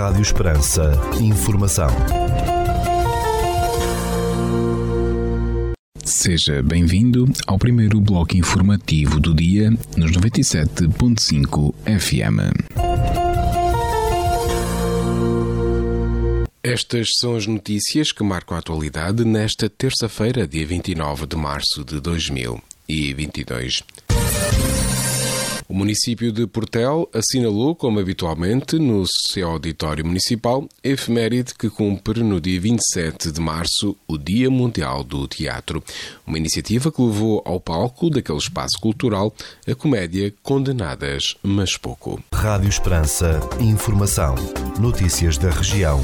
Rádio Esperança. Informação. Seja bem-vindo ao primeiro bloco informativo do dia nos 97.5 FM. Estas são as notícias que marcam a atualidade nesta terça-feira, dia 29 de março de 2022. O município de Portel assinalou, como habitualmente, no seu auditório municipal, efeméride que cumpre no dia 27 de março o Dia Mundial do Teatro. Uma iniciativa que levou ao palco daquele espaço cultural a comédia Condenadas, mas pouco. Rádio Esperança. Informação. Notícias da região.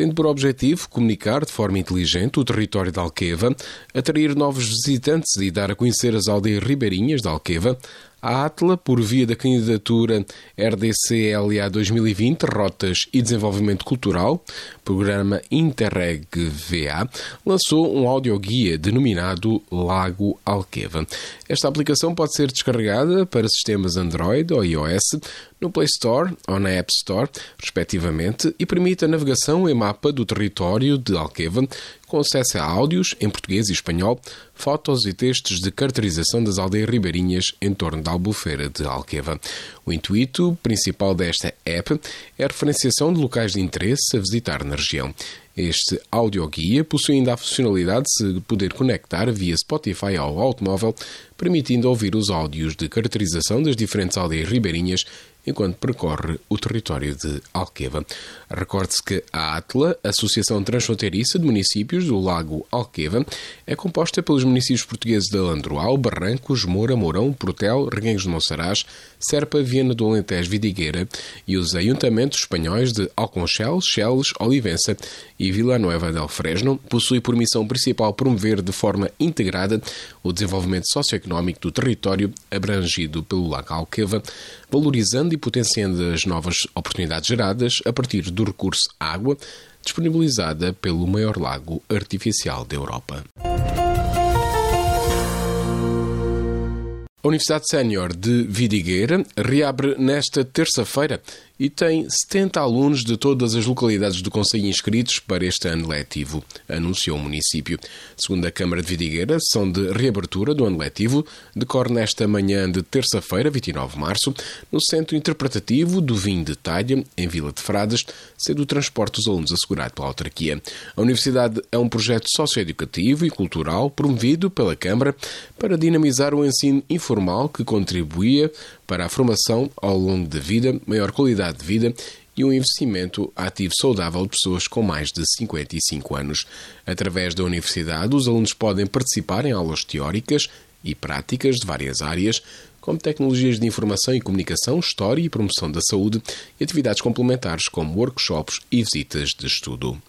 Tendo por objetivo comunicar de forma inteligente o território de Alqueva, atrair novos visitantes e dar a conhecer as aldeias ribeirinhas de Alqueva, a ATLA, por via da candidatura RDC-LA 2020 Rotas e Desenvolvimento Cultural, programa Interreg VA, lançou um audioguia denominado Lago Alqueva. Esta aplicação pode ser descarregada para sistemas Android ou iOS no Play Store ou na App Store, respectivamente, e permite a navegação em mapa do território de Alqueva, com acesso a áudios em português e espanhol, fotos e textos de caracterização das aldeias ribeirinhas em torno da Albufeira de Alqueva. O intuito principal desta app é a referenciação de locais de interesse a visitar na região. Este audioguia possui ainda a funcionalidade de poder conectar via Spotify ao automóvel, permitindo ouvir os áudios de caracterização das diferentes aldeias ribeirinhas enquanto percorre o território de Alqueva. Recorde-se que a ATLA, Associação Transfronteiriça de Municípios do Lago Alqueva, é composta pelos municípios portugueses de Landroal, Barrancos, Moura, Mourão, Portel, Reguengos de Monsaraz, Serpa, Viana do Alentejo, Vidigueira e os ajuntamentos espanhóis de Alconchel, Cheles, Olivença e Vila Nova del Fresno, possui por missão principal promover de forma integrada o desenvolvimento socioeconómico do território abrangido pelo Lago Alqueva, valorizando e potenciando as novas oportunidades geradas a partir do recurso água disponibilizada pelo maior lago artificial da Europa. A Universidade Sénior de Vidigueira reabre nesta terça-feira e tem 70 alunos de todas as localidades do Conselho inscritos para este ano letivo, anunciou o município. Segundo a Câmara de Vidigueira, são de reabertura do ano letivo, decorre nesta manhã de terça-feira, 29 de março, no Centro Interpretativo do Vinho de Talha, em Vila de Frades, sendo o transporte dos alunos assegurado pela autarquia. A Universidade é um projeto socioeducativo e cultural promovido pela Câmara para dinamizar o ensino informal que contribuía para a formação ao longo da vida, maior qualidade de vida e um investimento ativo saudável de pessoas com mais de 55 anos. Através da universidade, os alunos podem participar em aulas teóricas e práticas de várias áreas, como tecnologias de informação e comunicação, história e promoção da saúde e atividades complementares como workshops e visitas de estudo.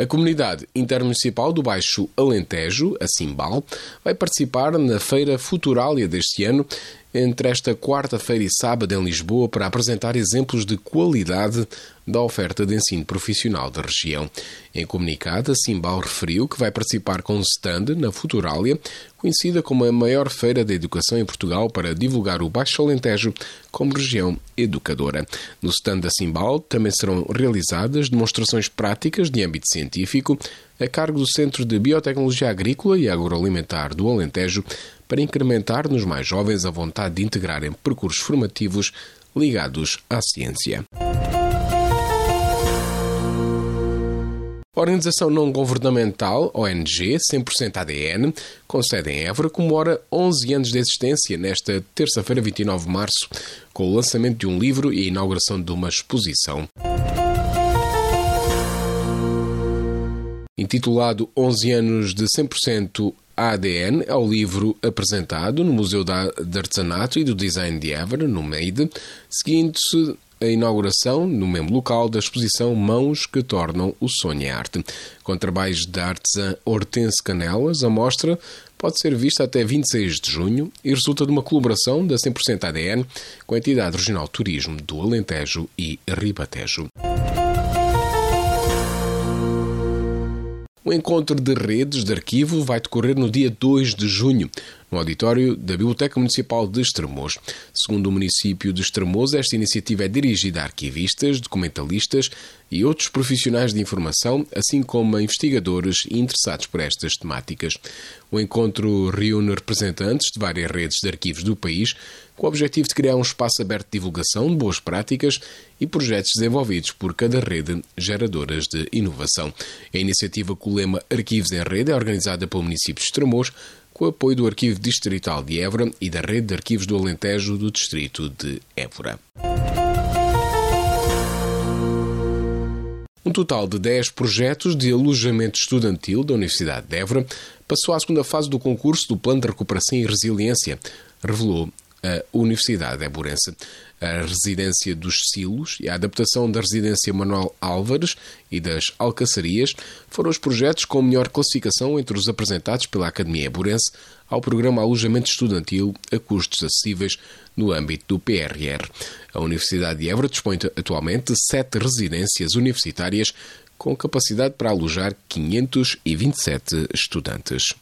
A comunidade intermunicipal do Baixo Alentejo, a Simbal, vai participar na Feira Futurália deste ano entre esta quarta-feira e sábado em Lisboa para apresentar exemplos de qualidade da oferta de ensino profissional da região. Em comunicado, a Simbal referiu que vai participar com um stand na Futurália, conhecida como a maior feira de educação em Portugal para divulgar o Baixo Alentejo como região educadora. No stand da Simbal também serão realizadas demonstrações práticas de âmbito científico a cargo do Centro de Biotecnologia Agrícola e Agroalimentar do Alentejo para incrementar nos mais jovens a vontade de integrarem percursos formativos ligados à ciência. A Organização Não Governamental, ONG, 100% ADN, com sede em Évora, comemora 11 anos de existência nesta terça-feira, 29 de março, com o lançamento de um livro e a inauguração de uma exposição. Intitulado 11 anos de 100% ADN, é o livro apresentado no Museu de Artesanato e do Design de Évora, no MEIDE, seguindo-se a inauguração, no mesmo local, da exposição Mãos que Tornam o Sonho Arte. Com trabalhos da artesã Hortense Canelas, a mostra pode ser vista até 26 de junho e resulta de uma colaboração da 100% ADN com a entidade regional Turismo do Alentejo e Ribatejo. O encontro de redes de arquivo vai decorrer no dia 2 de junho, no auditório da Biblioteca Municipal de Estremoz. Segundo o município de Estremoz, esta iniciativa é dirigida a arquivistas, documentalistas e outros profissionais de informação, assim como a investigadores interessados por estas temáticas. O encontro reúne representantes de várias redes de arquivos do país, com o objetivo de criar um espaço aberto de divulgação de boas práticas e projetos desenvolvidos por cada rede geradoras de inovação. A iniciativa com o lema Arquivos em Rede é organizada pelo município de Estremoz, com o apoio do Arquivo Distrital de Évora e da Rede de Arquivos do Alentejo do Distrito de Évora. Um total de 10 projetos de alojamento estudantil da Universidade de Évora passou à segunda fase do concurso do Plano de Recuperação e Resiliência, revelou a Universidade Éborense. A residência dos Silos e a adaptação da residência Manuel Álvares e das Alcaçarias foram os projetos com melhor classificação entre os apresentados pela Academia Éborense ao programa Alojamento Estudantil a custos acessíveis no âmbito do PRR. A Universidade de Évora dispõe atualmente de sete residências universitárias com capacidade para alojar 527 estudantes.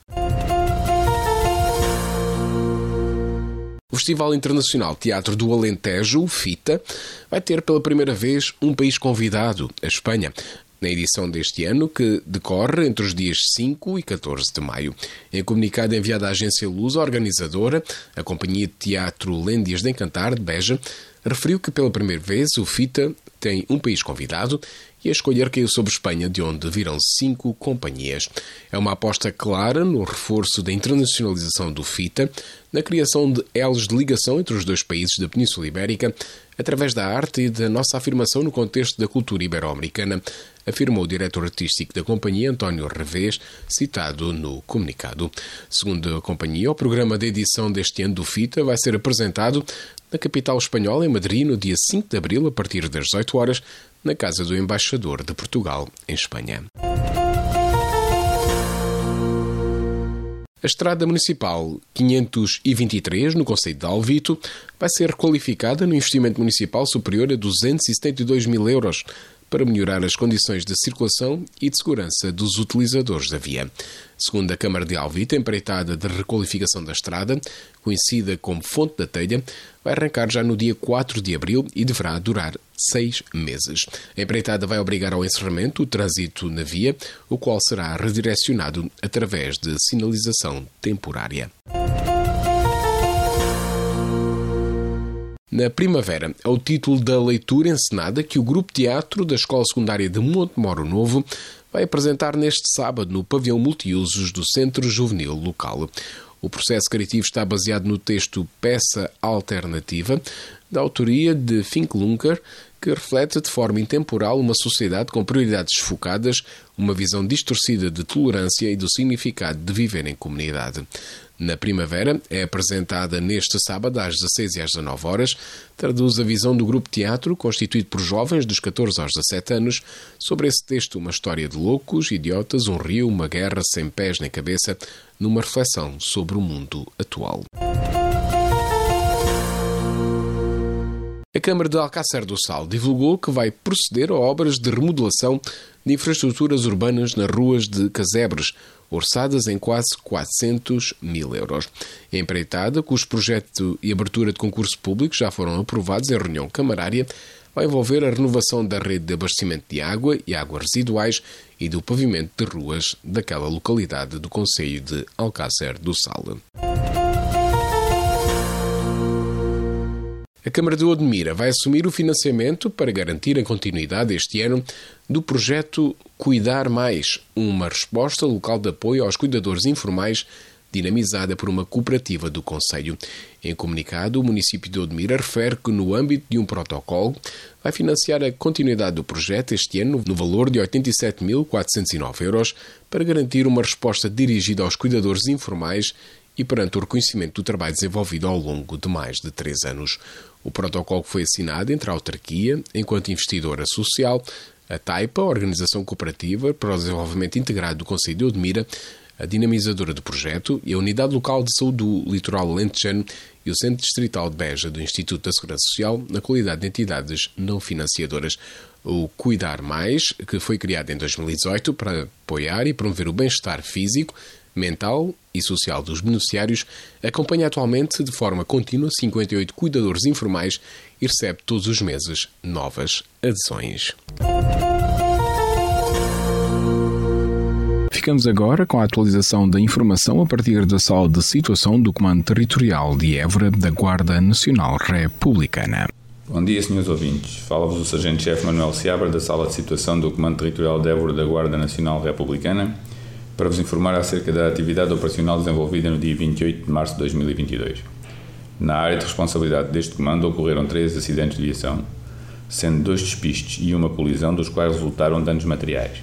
O Festival Internacional Teatro do Alentejo, FITA, vai ter pela primeira vez um país convidado, a Espanha, na edição deste ano, que decorre entre os dias 5 e 14 de maio. Em comunicado enviado à agência Luz, a organizadora, a Companhia de Teatro Lêndias de Encantar, de Beja, referiu que pela primeira vez o FITA tem um país convidado e a escolher caiu sobre Espanha, de onde viram cinco companhias. É uma aposta clara no reforço da internacionalização do FITA, na criação de elos de ligação entre os dois países da Península Ibérica, através da arte e da nossa afirmação no contexto da cultura ibero-americana, afirmou o diretor artístico da companhia, António Revés, citado no comunicado. Segundo a companhia, o programa de edição deste ano do FITA vai ser apresentado na capital espanhola, em Madrid, no dia 5 de abril, a partir das 18 horas, na casa do embaixador de Portugal em Espanha. A Estrada Municipal 523, no Conselho de Alvito, vai ser requalificada no investimento municipal superior a 272 mil euros para melhorar as condições de circulação e de segurança dos utilizadores da via. Segundo a Câmara de Alvita, a empreitada de requalificação da estrada, conhecida como Fonte da Telha, vai arrancar já no dia 4 de abril e deverá durar seis meses. A empreitada vai obrigar ao encerramento o trânsito na via, o qual será redirecionado através de sinalização temporária. Na primavera, é o título da leitura encenada que o Grupo Teatro da Escola Secundária de Montemoro Novo vai apresentar neste sábado no pavilhão multiusos do Centro Juvenil local. O processo criativo está baseado no texto Peça Alternativa, da autoria de Finklunker, que reflete de forma intemporal uma sociedade com prioridades focadas, uma visão distorcida de tolerância e do significado de viver em comunidade. Na primavera, é apresentada neste sábado às 16 e às 19 horas, traduz a visão do grupo teatro, constituído por jovens dos 14 aos 17 anos, sobre esse texto uma história de loucos, idiotas, um rio, uma guerra sem pés nem cabeça, numa reflexão sobre o mundo atual. A Câmara de Alcácer do Sal divulgou que vai proceder a obras de remodelação de infraestruturas urbanas nas ruas de Casebres, orçadas em quase 400 mil euros. A empreitada, cujo projeto e abertura de concurso público já foram aprovados em reunião camarária, vai envolver a renovação da rede de abastecimento de água e águas residuais e do pavimento de ruas daquela localidade do Conselho de Alcácer do Sal. A Câmara de Odmira vai assumir o financiamento para garantir a continuidade este ano do projeto Cuidar Mais, uma resposta local de apoio aos cuidadores informais dinamizada por uma cooperativa do Conselho. Em comunicado, o município de Odmira refere que, no âmbito de um protocolo, vai financiar a continuidade do projeto este ano no valor de 87.409 euros para garantir uma resposta dirigida aos cuidadores informais e perante o reconhecimento do trabalho desenvolvido ao longo de mais de três anos. O protocolo foi assinado entre a autarquia, enquanto investidora social, a TAIPA, a Organização Cooperativa para o Desenvolvimento Integrado do Conselho de Odmira, a dinamizadora do projeto e a Unidade Local de Saúde do Litoral Lentejano e o Centro Distrital de Beja do Instituto da Segurança Social, na qualidade de entidades não financiadoras. O Cuidar Mais, que foi criado em 2018 para apoiar e promover o bem-estar físico, mental e social dos beneficiários, acompanha atualmente de forma contínua 58 cuidadores informais e recebe todos os meses novas adesões. Ficamos agora com a atualização da informação a partir da sala de situação do Comando Territorial de Évora da Guarda Nacional Republicana. Bom dia, senhores ouvintes. Fala-vos o Sargento-Chefe Manuel Seabra da Sala de Situação do Comando Territorial de Évora da Guarda Nacional Republicana para vos informar acerca da atividade operacional desenvolvida no dia 28 de março de 2022. Na área de responsabilidade deste comando ocorreram três acidentes de viação, sendo dois despistes e uma colisão, dos quais resultaram danos materiais.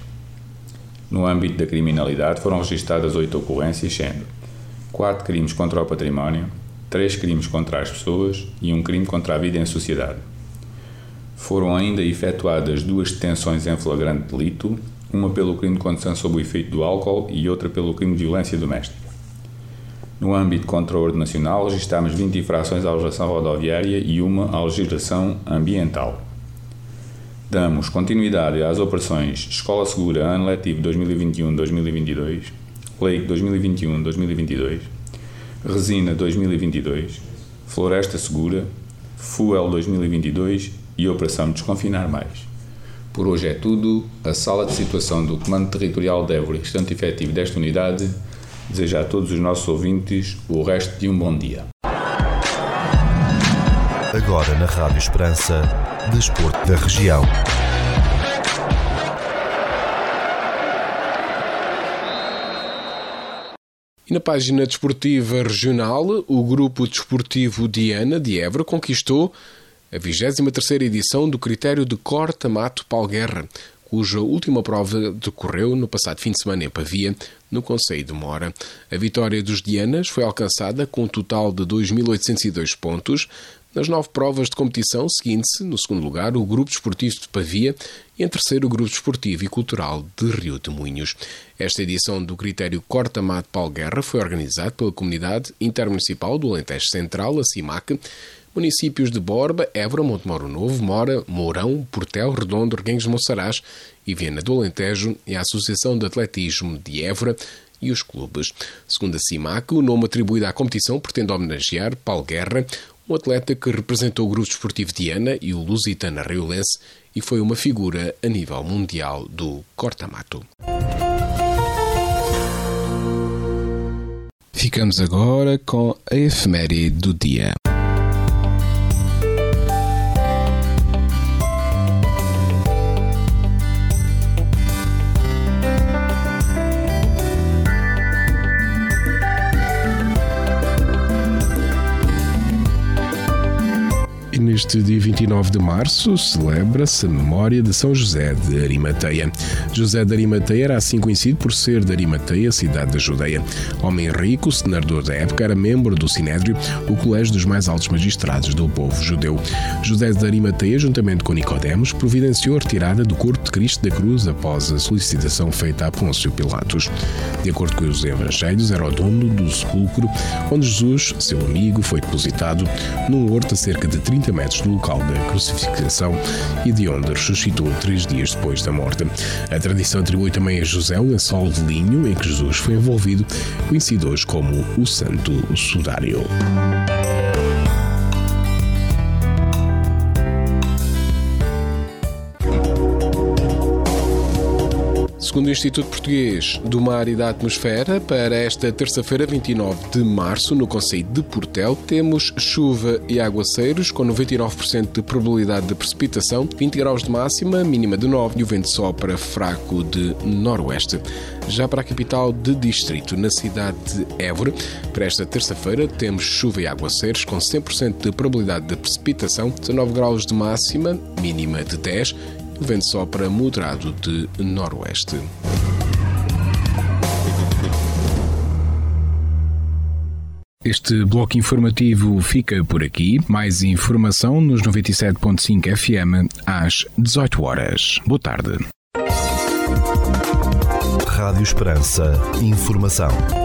No âmbito da criminalidade foram registadas oito ocorrências, sendo quatro crimes contra o património, três crimes contra as pessoas e um crime contra a vida em sociedade. Foram ainda efetuadas duas detenções em flagrante delito, uma pelo crime de condução sob o efeito do álcool e outra pelo crime de violência doméstica. No âmbito contra a ordem nacional, registámos 20 infrações à legislação rodoviária e uma à legislação ambiental. Damos continuidade às operações Escola Segura, Ano Letivo 2021-2022, Lei 2021-2022, Resina 2022, Floresta Segura, Fuel 2022 e Operação Desconfinar Mais. Por hoje é tudo. A sala de situação do Comando Territorial de Évora e restante efetivo desta unidade deseja a todos os nossos ouvintes o resto de um bom dia. Agora na Rádio Esperança, Desporto da Região. E na página desportiva regional, o grupo desportivo Diana de Évora conquistou a 23ª edição do critério de corta-mato Palguerra, cuja última prova decorreu no passado fim de semana em Pavia, no Conselho de Mora. A vitória dos Dianas foi alcançada com um total de 2.802 pontos, nas nove provas de competição, seguindo-se, no segundo lugar, o Grupo Desportivo de Pavia e em terceiro o Grupo Desportivo e Cultural de Rio de Moinhos. Esta edição do critério Corta-Mato Palguerra foi organizada pela Comunidade Intermunicipal do Alentejo Central, a CIMAC, municípios de Borba, Évora, Montemoro Novo, Mora, Mourão, Portel, Redondo, Reguengos Monsaraz e Viena do Alentejo e a Associação de Atletismo de Évora e os clubes. Segundo a CIMAC, o nome atribuído à competição pretende homenagear Paulo Guerra, um atleta que representou o grupo desportivo de Ana e o Lusitana Riolense e foi uma figura a nível mundial do corta-mato. Ficamos agora com a efeméride do dia. Neste dia 29 de março, celebra-se a memória de São José de Arimateia. José de Arimateia era assim conhecido por ser de Arimateia, cidade da Judeia. Homem rico, senador da época, era membro do Sinédrio, o colégio dos mais altos magistrados do povo judeu. José de Arimateia, juntamente com Nicodemos, providenciou a retirada do corpo de Cristo da cruz após a solicitação feita a Pôncio Pilatos. De acordo com os evangelhos, era o dono do sepulcro onde Jesus, seu amigo, foi depositado num horto a cerca de 30 metros metros do local da crucificação e de onde ressuscitou três dias depois da morte. A tradição atribui também a José o lençol de linho em que Jesus foi envolvido, conhecido hoje como o Santo Sudário. Segundo o Instituto Português do Mar e da Atmosfera, para esta terça-feira, 29 de março, no Conselho de Portel, temos chuva e aguaceiros com 99% de probabilidade de precipitação, 20 graus de máxima, mínima de 9 e o vento sopra fraco de noroeste. Já para a capital de distrito, na cidade de Évora, para esta terça-feira, temos chuva e aguaceiros com 100% de probabilidade de precipitação, 19 graus de máxima, mínima de 10 o vento sopra moderado de noroeste. Este bloco informativo fica por aqui. Mais informação nos 97.5 FM às 18 horas. Boa tarde. Rádio Esperança. Informação.